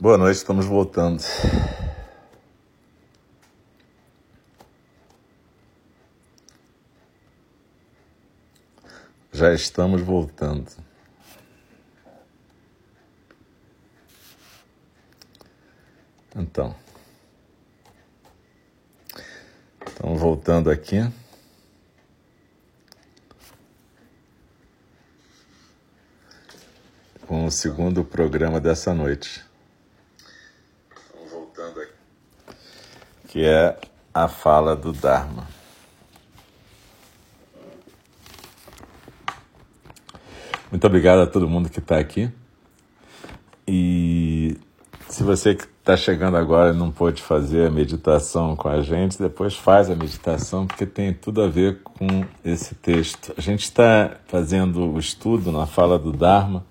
Boa noite, estamos voltando. Já estamos voltando. Então, estamos voltando aqui. Com o segundo programa dessa noite. Que é a fala do Dharma. Muito obrigado a todo mundo que está aqui. E se você que está chegando agora e não pôde fazer a meditação com a gente, depois faz a meditação, porque tem tudo a ver com esse texto. A gente está fazendo o estudo na fala do Dharma.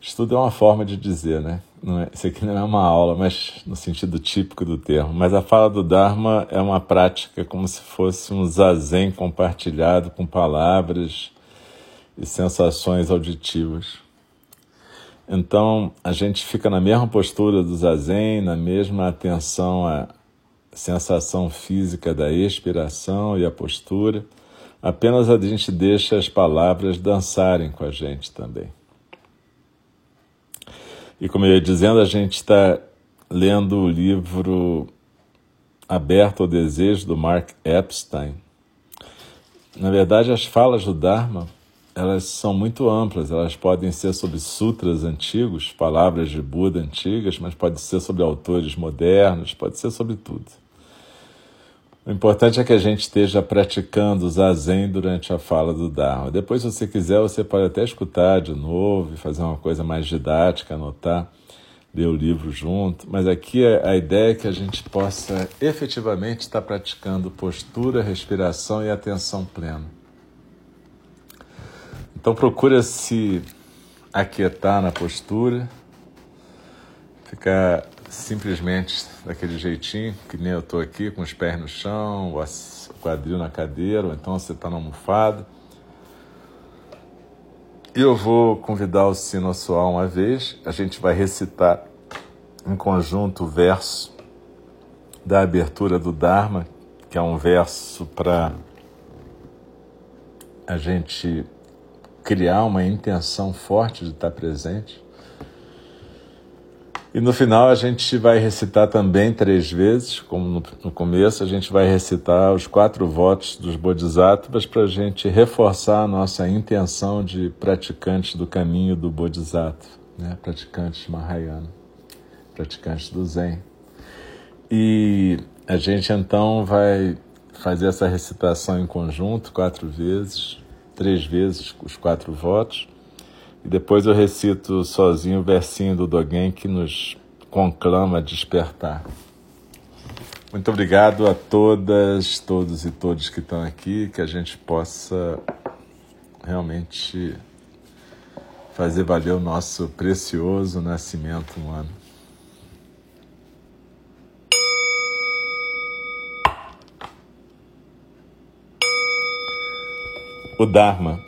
Estudo é uma forma de dizer, né? Não é, isso aqui não é uma aula, mas no sentido típico do termo. Mas a fala do Dharma é uma prática como se fosse um zazen compartilhado com palavras e sensações auditivas. Então a gente fica na mesma postura do zazen, na mesma atenção à sensação física da expiração e a postura. Apenas a gente deixa as palavras dançarem com a gente também. E como eu ia dizendo, a gente está lendo o livro Aberto ao Desejo, do Mark Epstein. Na verdade, as falas do Dharma, elas são muito amplas, elas podem ser sobre sutras antigos, palavras de Buda antigas, mas pode ser sobre autores modernos, pode ser sobre tudo. O importante é que a gente esteja praticando o zazen durante a fala do Dharma. Depois, se você quiser, você pode até escutar de novo e fazer uma coisa mais didática, anotar, ler o livro junto. Mas aqui a ideia é que a gente possa efetivamente estar praticando postura, respiração e atenção plena. Então, procura se aquietar na postura, ficar simplesmente daquele jeitinho, que nem eu estou aqui, com os pés no chão, o quadril na cadeira, ou então você está na almofada. E eu vou convidar o sino a soar uma vez, a gente vai recitar em conjunto o verso da abertura do Dharma, que é um verso para a gente criar uma intenção forte de estar presente. E no final a gente vai recitar também três vezes, como no, no começo, a gente vai recitar os quatro votos dos Bodhisattvas para a gente reforçar a nossa intenção de praticantes do caminho do Bodhisattva, né? praticantes Mahayana, praticantes do Zen. E a gente então vai fazer essa recitação em conjunto, quatro vezes, três vezes os quatro votos. E depois eu recito sozinho o versinho do Dogen que nos conclama a despertar. Muito obrigado a todas, todos e todos que estão aqui, que a gente possa realmente fazer valer o nosso precioso nascimento humano. O Dharma,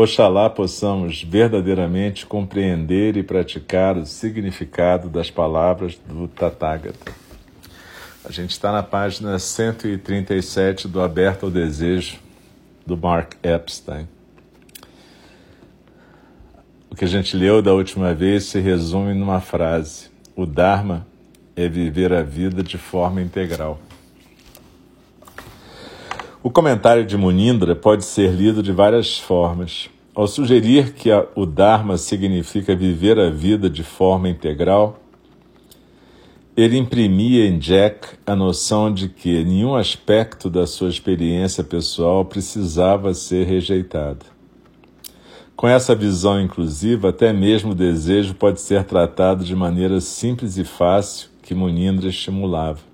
Oxalá possamos verdadeiramente compreender e praticar o significado das palavras do Tathagata. A gente está na página 137 do Aberto ao Desejo, do Mark Epstein. O que a gente leu da última vez se resume numa frase: O Dharma é viver a vida de forma integral. O comentário de Munindra pode ser lido de várias formas. Ao sugerir que a, o Dharma significa viver a vida de forma integral, ele imprimia em Jack a noção de que nenhum aspecto da sua experiência pessoal precisava ser rejeitado. Com essa visão inclusiva, até mesmo o desejo pode ser tratado de maneira simples e fácil que Munindra estimulava.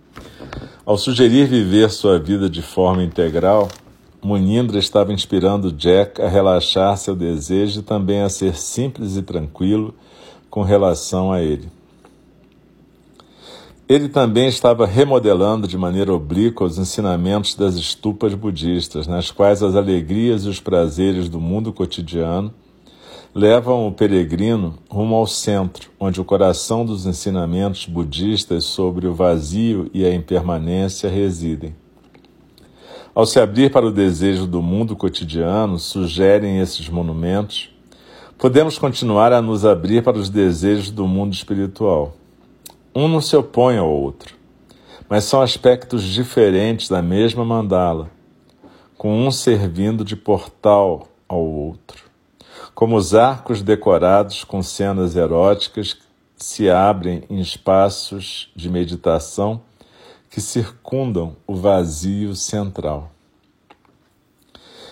Ao sugerir viver sua vida de forma integral, Munindra estava inspirando Jack a relaxar seu desejo e também a ser simples e tranquilo com relação a ele. Ele também estava remodelando de maneira oblíqua os ensinamentos das estupas budistas, nas quais as alegrias e os prazeres do mundo cotidiano levam o peregrino rumo ao centro, onde o coração dos ensinamentos budistas sobre o vazio e a impermanência residem. Ao se abrir para o desejo do mundo cotidiano, sugerem esses monumentos, podemos continuar a nos abrir para os desejos do mundo espiritual. Um não se opõe ao outro, mas são aspectos diferentes da mesma mandala, com um servindo de portal ao outro. Como os arcos decorados com cenas eróticas se abrem em espaços de meditação que circundam o vazio central.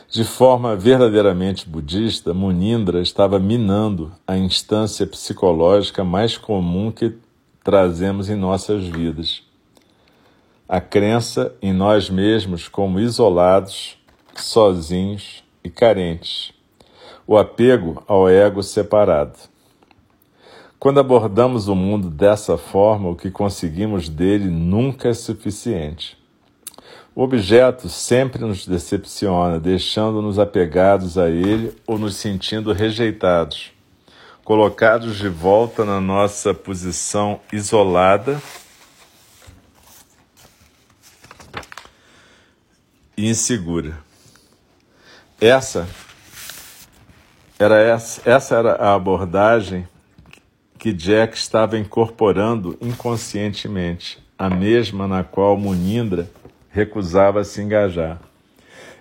De forma verdadeiramente budista, Munindra estava minando a instância psicológica mais comum que trazemos em nossas vidas. A crença em nós mesmos como isolados, sozinhos e carentes. O apego ao ego separado. Quando abordamos o mundo dessa forma, o que conseguimos dele nunca é suficiente. O objeto sempre nos decepciona, deixando-nos apegados a ele ou nos sentindo rejeitados, colocados de volta na nossa posição isolada e insegura. Essa era essa, essa era a abordagem que Jack estava incorporando inconscientemente, a mesma na qual Munindra recusava se engajar.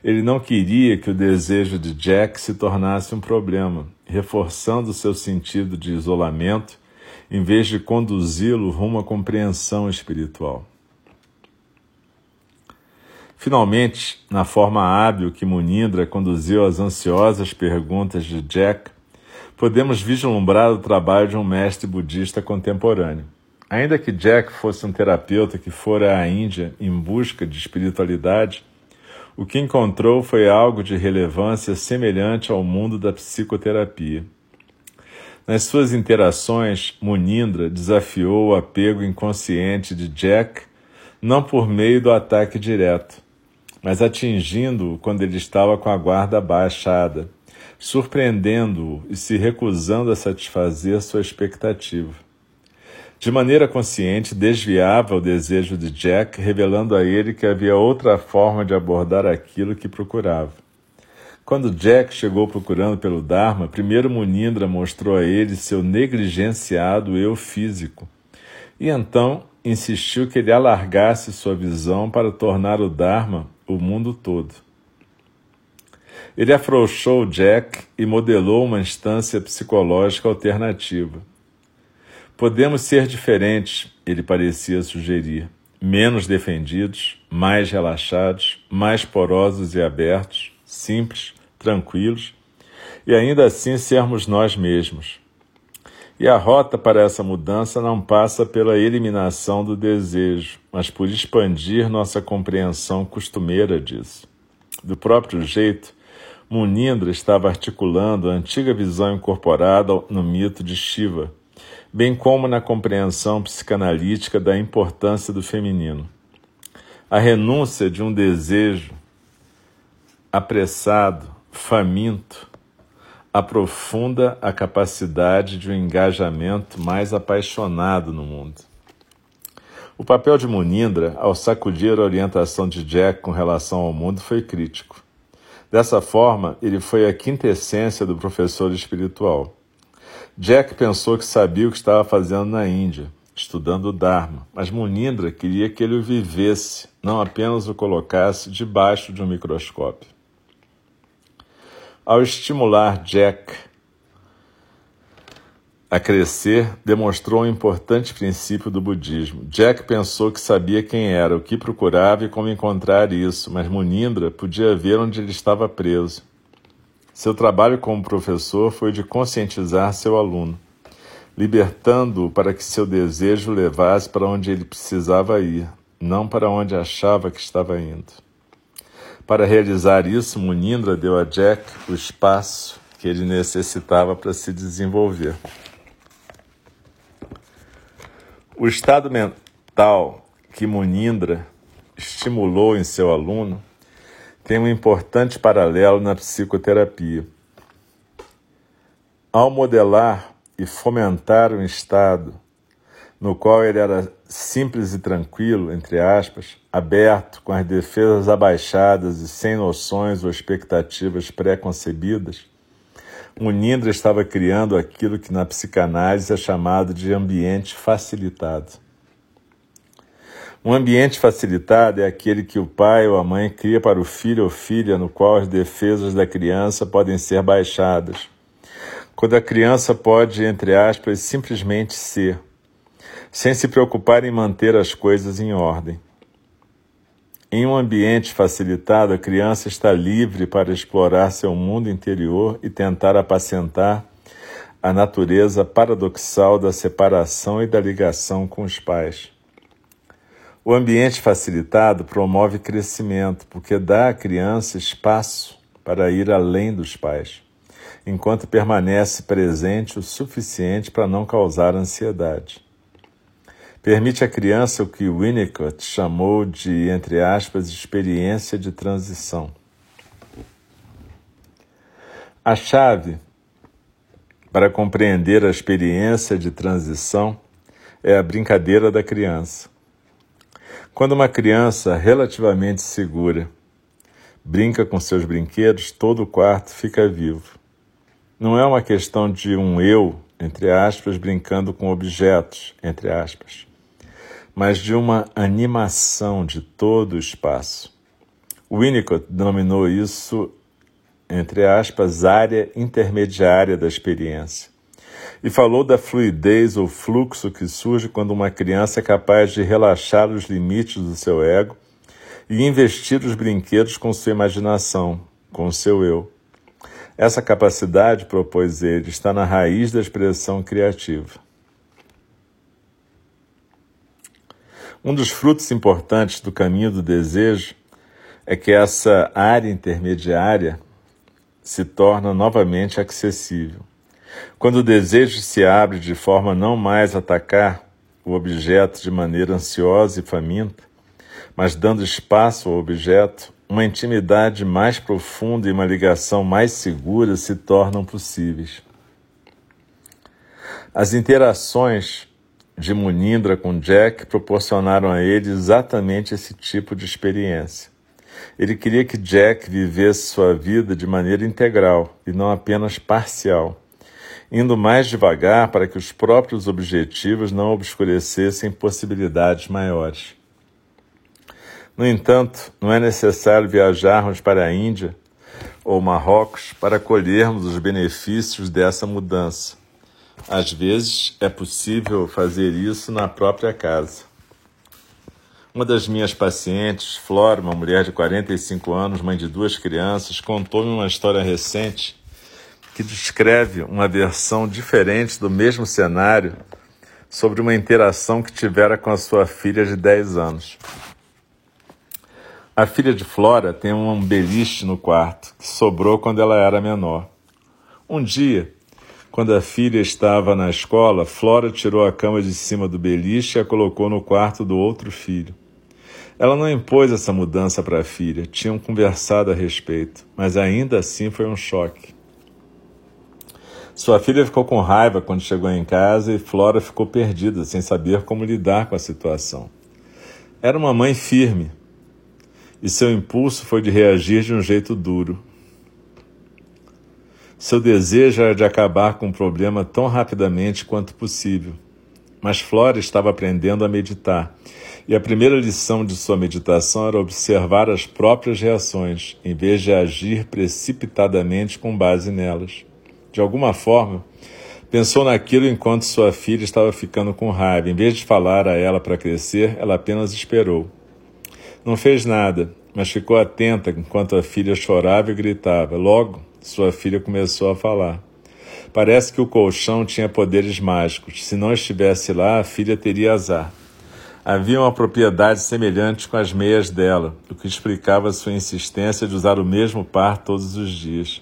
Ele não queria que o desejo de Jack se tornasse um problema, reforçando seu sentido de isolamento em vez de conduzi-lo rumo à compreensão espiritual. Finalmente, na forma hábil que Munindra conduziu as ansiosas perguntas de Jack, podemos vislumbrar o trabalho de um mestre budista contemporâneo. Ainda que Jack fosse um terapeuta que fora à Índia em busca de espiritualidade, o que encontrou foi algo de relevância semelhante ao mundo da psicoterapia. Nas suas interações, Munindra desafiou o apego inconsciente de Jack, não por meio do ataque direto, mas atingindo-o quando ele estava com a guarda baixada surpreendendo-o e se recusando a satisfazer sua expectativa. De maneira consciente, desviava o desejo de Jack, revelando a ele que havia outra forma de abordar aquilo que procurava. Quando Jack chegou procurando pelo Dharma, primeiro Munindra mostrou a ele seu negligenciado eu físico, e então insistiu que ele alargasse sua visão para tornar o Dharma o mundo todo. Ele afrouxou Jack e modelou uma instância psicológica alternativa. Podemos ser diferentes, ele parecia sugerir, menos defendidos, mais relaxados, mais porosos e abertos, simples, tranquilos, e ainda assim sermos nós mesmos. E a rota para essa mudança não passa pela eliminação do desejo, mas por expandir nossa compreensão costumeira disso. Do próprio jeito, Munindra estava articulando a antiga visão incorporada no mito de Shiva, bem como na compreensão psicanalítica da importância do feminino. A renúncia de um desejo apressado, faminto, aprofunda a capacidade de um engajamento mais apaixonado no mundo. O papel de Munindra, ao sacudir a orientação de Jack com relação ao mundo, foi crítico. Dessa forma, ele foi a quintessência do professor espiritual. Jack pensou que sabia o que estava fazendo na Índia, estudando o Dharma, mas Munindra queria que ele o vivesse, não apenas o colocasse debaixo de um microscópio. Ao estimular Jack a crescer, demonstrou um importante princípio do budismo. Jack pensou que sabia quem era, o que procurava e como encontrar isso, mas Munindra podia ver onde ele estava preso. Seu trabalho como professor foi de conscientizar seu aluno, libertando-o para que seu desejo levasse para onde ele precisava ir, não para onde achava que estava indo. Para realizar isso, Munindra deu a Jack o espaço que ele necessitava para se desenvolver. O estado mental que Munindra estimulou em seu aluno tem um importante paralelo na psicoterapia. Ao modelar e fomentar um estado no qual ele era simples e tranquilo, entre aspas, aberto, com as defesas abaixadas e sem noções ou expectativas pré-concebidas, Munindra estava criando aquilo que na psicanálise é chamado de ambiente facilitado. Um ambiente facilitado é aquele que o pai ou a mãe cria para o filho ou filha, no qual as defesas da criança podem ser baixadas. Quando a criança pode, entre aspas, simplesmente ser, sem se preocupar em manter as coisas em ordem. Em um ambiente facilitado, a criança está livre para explorar seu mundo interior e tentar apacentar a natureza paradoxal da separação e da ligação com os pais. O ambiente facilitado promove crescimento, porque dá à criança espaço para ir além dos pais, enquanto permanece presente o suficiente para não causar ansiedade. Permite à criança o que Winnicott chamou de, entre aspas, experiência de transição. A chave para compreender a experiência de transição é a brincadeira da criança. Quando uma criança relativamente segura brinca com seus brinquedos, todo o quarto fica vivo. Não é uma questão de um eu, entre aspas, brincando com objetos, entre aspas mas de uma animação de todo o espaço. Winnicott denominou isso, entre aspas, área intermediária da experiência. E falou da fluidez ou fluxo que surge quando uma criança é capaz de relaxar os limites do seu ego e investir os brinquedos com sua imaginação, com seu eu. Essa capacidade, propôs ele, está na raiz da expressão criativa. Um dos frutos importantes do caminho do desejo é que essa área intermediária se torna novamente acessível. Quando o desejo se abre de forma não mais atacar o objeto de maneira ansiosa e faminta, mas dando espaço ao objeto, uma intimidade mais profunda e uma ligação mais segura se tornam possíveis. As interações de Munindra com Jack proporcionaram a ele exatamente esse tipo de experiência. Ele queria que Jack vivesse sua vida de maneira integral e não apenas parcial, indo mais devagar para que os próprios objetivos não obscurecessem possibilidades maiores. No entanto, não é necessário viajarmos para a Índia ou Marrocos para colhermos os benefícios dessa mudança. Às vezes é possível fazer isso na própria casa. Uma das minhas pacientes, Flora, uma mulher de 45 anos, mãe de duas crianças, contou-me uma história recente que descreve uma versão diferente do mesmo cenário sobre uma interação que tivera com a sua filha de 10 anos. A filha de Flora tem um beliche no quarto que sobrou quando ela era menor. Um dia, quando a filha estava na escola, Flora tirou a cama de cima do beliche e a colocou no quarto do outro filho. Ela não impôs essa mudança para a filha, tinham conversado a respeito, mas ainda assim foi um choque. Sua filha ficou com raiva quando chegou em casa e Flora ficou perdida, sem saber como lidar com a situação. Era uma mãe firme e seu impulso foi de reagir de um jeito duro. Seu desejo era de acabar com o problema tão rapidamente quanto possível. Mas Flora estava aprendendo a meditar, e a primeira lição de sua meditação era observar as próprias reações, em vez de agir precipitadamente com base nelas. De alguma forma, pensou naquilo enquanto sua filha estava ficando com raiva. Em vez de falar a ela para crescer, ela apenas esperou. Não fez nada, mas ficou atenta enquanto a filha chorava e gritava. Logo, sua filha começou a falar. Parece que o colchão tinha poderes mágicos. Se não estivesse lá, a filha teria azar. Havia uma propriedade semelhante com as meias dela, o que explicava sua insistência de usar o mesmo par todos os dias.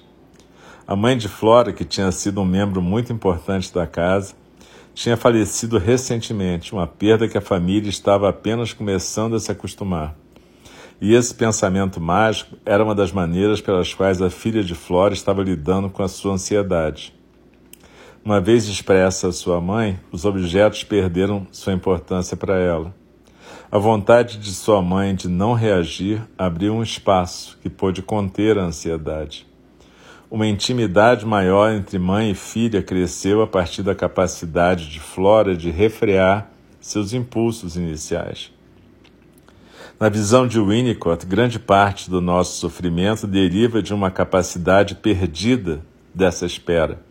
A mãe de Flora, que tinha sido um membro muito importante da casa, tinha falecido recentemente, uma perda que a família estava apenas começando a se acostumar. E esse pensamento mágico era uma das maneiras pelas quais a filha de Flora estava lidando com a sua ansiedade. Uma vez expressa a sua mãe, os objetos perderam sua importância para ela. A vontade de sua mãe de não reagir abriu um espaço que pôde conter a ansiedade. Uma intimidade maior entre mãe e filha cresceu a partir da capacidade de Flora de refrear seus impulsos iniciais. Na visão de Winnicott, grande parte do nosso sofrimento deriva de uma capacidade perdida dessa espera.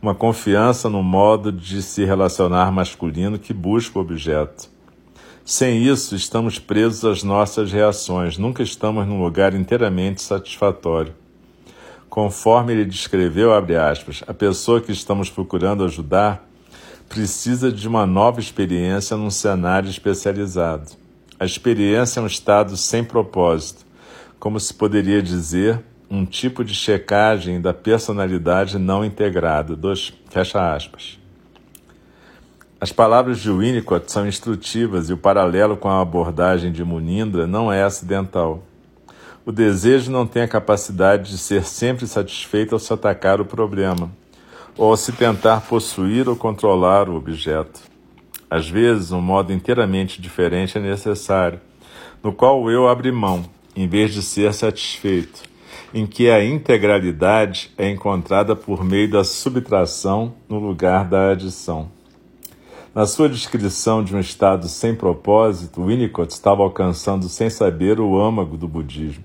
Uma confiança no modo de se relacionar masculino que busca o objeto. Sem isso, estamos presos às nossas reações, nunca estamos num lugar inteiramente satisfatório. Conforme ele descreveu, aspas, a pessoa que estamos procurando ajudar precisa de uma nova experiência num cenário especializado. A experiência é um estado sem propósito, como se poderia dizer, um tipo de checagem da personalidade não integrada. Dois, fecha aspas. As palavras de Winnicott são instrutivas e o paralelo com a abordagem de Munindra não é acidental. O desejo não tem a capacidade de ser sempre satisfeito ao se atacar o problema, ou ao se tentar possuir ou controlar o objeto. Às vezes, um modo inteiramente diferente é necessário, no qual o eu abre mão, em vez de ser satisfeito, em que a integralidade é encontrada por meio da subtração no lugar da adição. Na sua descrição de um estado sem propósito, Winnicott estava alcançando sem saber o âmago do budismo.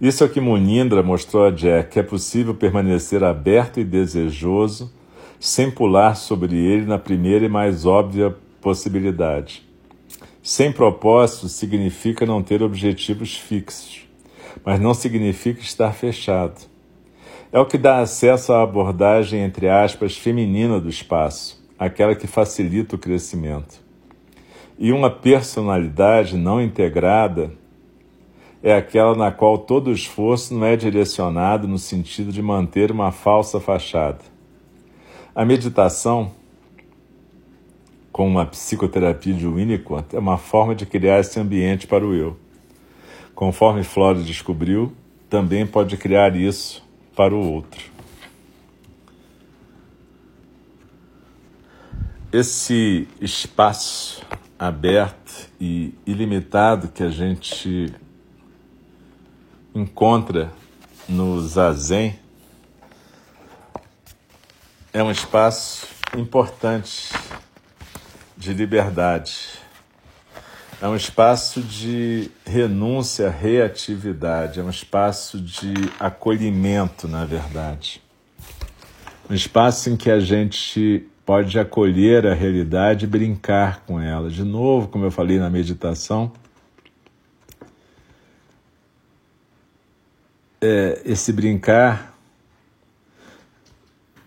Isso é o que Munindra mostrou a Jack, que é possível permanecer aberto e desejoso sem pular sobre ele na primeira e mais óbvia possibilidade. Sem propósito significa não ter objetivos fixos, mas não significa estar fechado. É o que dá acesso à abordagem, entre aspas, feminina do espaço, aquela que facilita o crescimento. E uma personalidade não integrada é aquela na qual todo esforço não é direcionado no sentido de manter uma falsa fachada. A meditação, com uma psicoterapia de Winnicott, é uma forma de criar esse ambiente para o eu. Conforme Flora descobriu, também pode criar isso para o outro. Esse espaço aberto e ilimitado que a gente encontra no zazen é um espaço importante de liberdade. É um espaço de renúncia, reatividade, é um espaço de acolhimento, na verdade. Um espaço em que a gente pode acolher a realidade e brincar com ela. De novo, como eu falei na meditação, é, esse brincar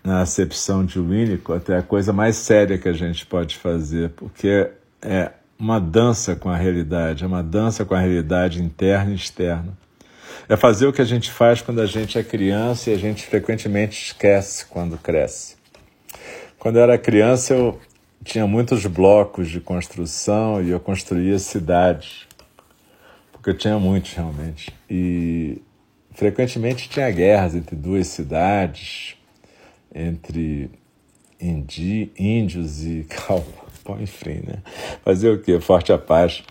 na acepção de Winnicott, é a coisa mais séria que a gente pode fazer, porque é uma dança com a realidade, é uma dança com a realidade interna e externa. É fazer o que a gente faz quando a gente é criança e a gente frequentemente esquece quando cresce. Quando eu era criança, eu tinha muitos blocos de construção e eu construía cidades, porque eu tinha muitos realmente. E frequentemente tinha guerras entre duas cidades, entre indi, índios e cowboy, enfim, né? Fazer o quê? Forte a paz.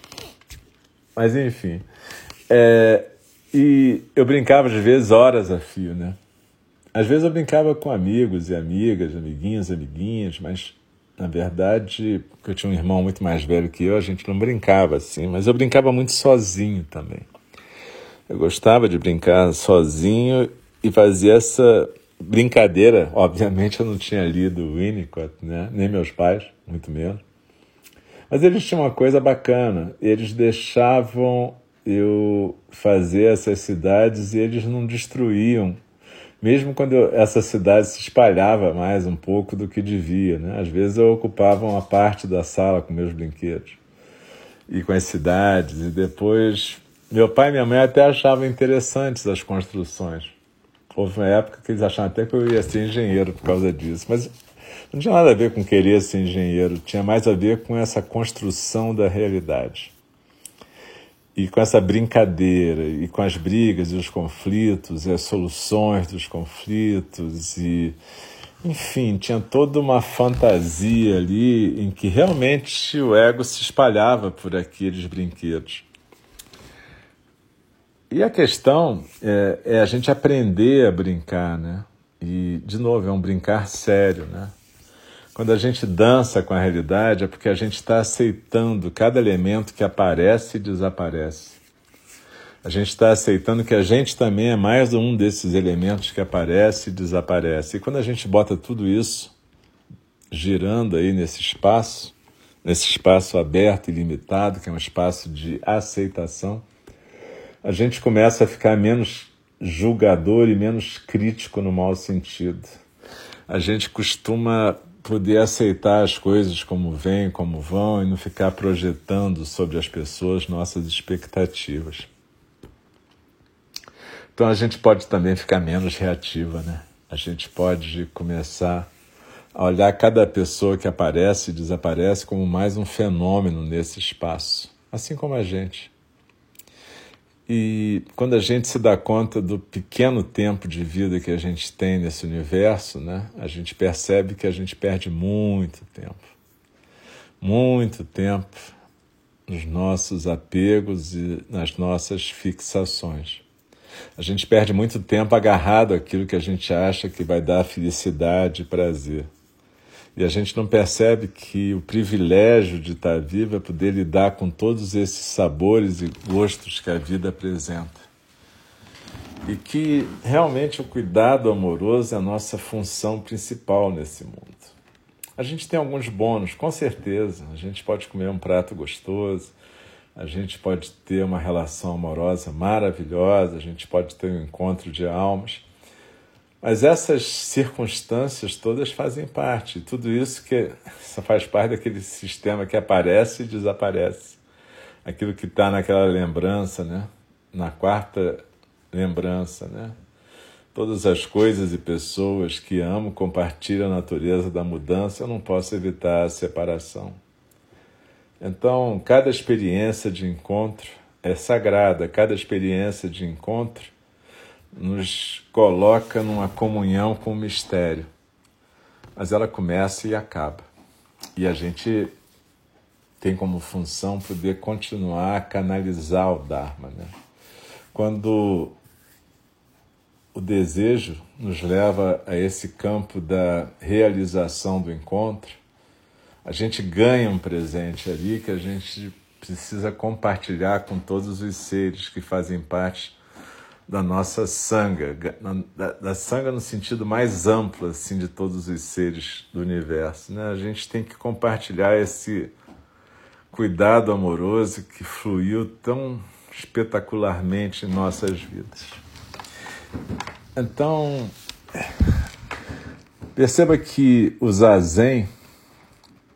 Mas enfim. É, e eu brincava às vezes horas a fio, né? Às vezes eu brincava com amigos e amigas, amiguinhos, amiguinhas, mas na verdade, porque eu tinha um irmão muito mais velho que eu, a gente não brincava assim, mas eu brincava muito sozinho também. Eu gostava de brincar sozinho e fazia essa brincadeira. Obviamente eu não tinha lido Winnicott, né? nem meus pais, muito menos. Mas eles tinham uma coisa bacana, eles deixavam eu fazer essas cidades e eles não destruíam, mesmo quando eu, essa cidade se espalhava mais um pouco do que devia. Né? Às vezes eu ocupava uma parte da sala com meus brinquedos e com as cidades, e depois meu pai e minha mãe até achavam interessantes as construções. Houve uma época que eles achavam até que eu ia ser engenheiro por causa disso, mas não tinha nada a ver com querer ser engenheiro, tinha mais a ver com essa construção da realidade. E com essa brincadeira, e com as brigas e os conflitos, e as soluções dos conflitos, e enfim, tinha toda uma fantasia ali em que realmente o ego se espalhava por aqueles brinquedos. E a questão é, é, a gente aprender a brincar, né? E, de novo, é um brincar sério, né? Quando a gente dança com a realidade, é porque a gente está aceitando cada elemento que aparece e desaparece. A gente está aceitando que a gente também é mais um desses elementos que aparece e desaparece. E quando a gente bota tudo isso girando aí nesse espaço, nesse espaço aberto e limitado, que é um espaço de aceitação, a gente começa a ficar menos julgador e menos crítico no mau sentido. A gente costuma poder aceitar as coisas como vêm, como vão e não ficar projetando sobre as pessoas nossas expectativas. Então a gente pode também ficar menos reativa, né? A gente pode começar a olhar cada pessoa que aparece e desaparece como mais um fenômeno nesse espaço, assim como a gente. E quando a gente se dá conta do pequeno tempo de vida que a gente tem nesse universo, né, a gente percebe que a gente perde muito tempo. Muito tempo nos nossos apegos e nas nossas fixações. A gente perde muito tempo agarrado àquilo que a gente acha que vai dar felicidade e prazer. E a gente não percebe que o privilégio de estar vivo é poder lidar com todos esses sabores e gostos que a vida apresenta. E que realmente o cuidado amoroso é a nossa função principal nesse mundo. A gente tem alguns bônus, com certeza. A gente pode comer um prato gostoso, a gente pode ter uma relação amorosa maravilhosa, a gente pode ter um encontro de almas. Mas essas circunstâncias todas fazem parte. Tudo isso que faz parte daquele sistema que aparece e desaparece. Aquilo que está naquela lembrança, né? na quarta lembrança. Né? Todas as coisas e pessoas que amo compartilham a natureza da mudança, eu não posso evitar a separação. Então, cada experiência de encontro é sagrada, cada experiência de encontro nos coloca numa comunhão com o mistério. Mas ela começa e acaba. E a gente tem como função poder continuar a canalizar o Dharma. Né? Quando o desejo nos leva a esse campo da realização do encontro, a gente ganha um presente ali que a gente precisa compartilhar com todos os seres que fazem parte da nossa sanga, da, sanga no sentido mais amplo assim de todos os seres do universo. Né? A gente tem que compartilhar esse cuidado amoroso que fluiu tão espetacularmente em nossas vidas. Então, perceba que o zazen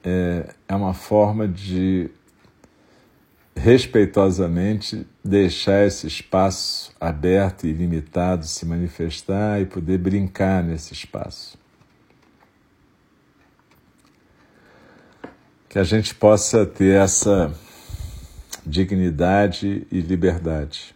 é, é uma forma de respeitosamente deixar esse espaço aberto e limitado se manifestar e poder brincar nesse espaço. Que a gente possa ter essa dignidade e liberdade.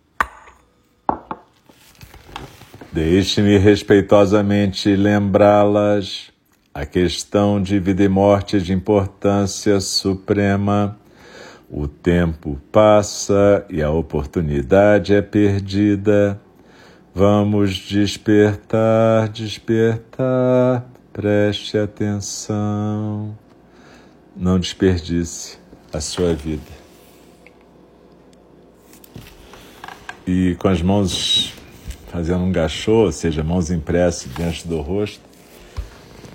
Deixe-me respeitosamente lembrá-las. A questão de vida e morte é de importância suprema o tempo passa e a oportunidade é perdida. Vamos despertar, despertar, preste atenção. Não desperdice a sua vida. E com as mãos fazendo um gachô, ou seja, mãos impressas diante do rosto,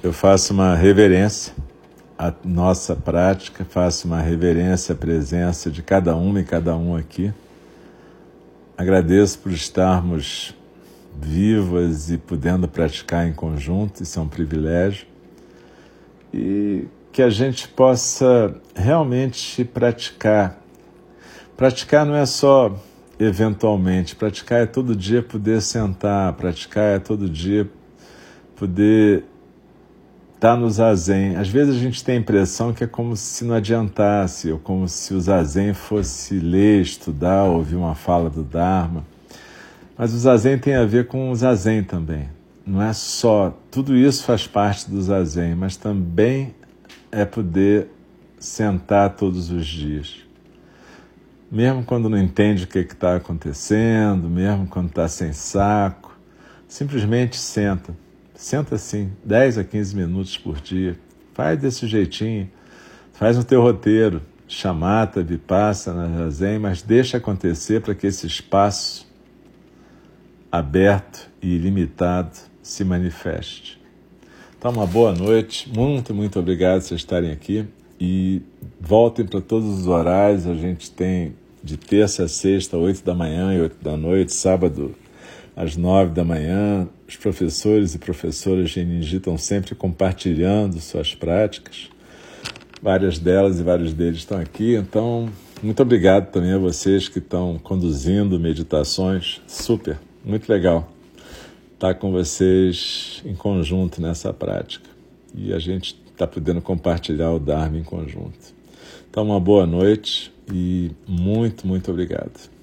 eu faço uma reverência a nossa prática, faço uma reverência à presença de cada uma e cada um aqui. Agradeço por estarmos vivas e podendo praticar em conjunto, isso é um privilégio. E que a gente possa realmente praticar. Praticar não é só eventualmente, praticar é todo dia poder sentar, praticar é todo dia poder está no zazen. Às vezes a gente tem a impressão que é como se não adiantasse, ou como se o zazen fosse ler, estudar, ouvir uma fala do Dharma. Mas o zazen tem a ver com o zazen também. Não é só, tudo isso faz parte do zazen, mas também é poder sentar todos os dias. Mesmo quando não entende o que está acontecendo, mesmo quando está sem saco, simplesmente senta Senta assim, 10 a 15 minutos por dia. Faz desse jeitinho. Faz no teu roteiro. Chamata, vipassana, zazen, mas deixa acontecer para que esse espaço aberto e ilimitado se manifeste. Então, uma boa noite. Muito, muito obrigado por vocês estarem aqui. E voltem para todos os horários. A gente tem de terça a sexta, 8 da manhã e 8 da noite, sábado às nove da manhã. Os professores e professoras de Ninji estão sempre compartilhando suas práticas. Várias delas e vários deles estão aqui. Então, muito obrigado também a vocês que estão conduzindo meditações. Super, muito legal estar com vocês em conjunto nessa prática. E a gente está podendo compartilhar o Dharma em conjunto. Então, uma boa noite e muito, muito obrigado.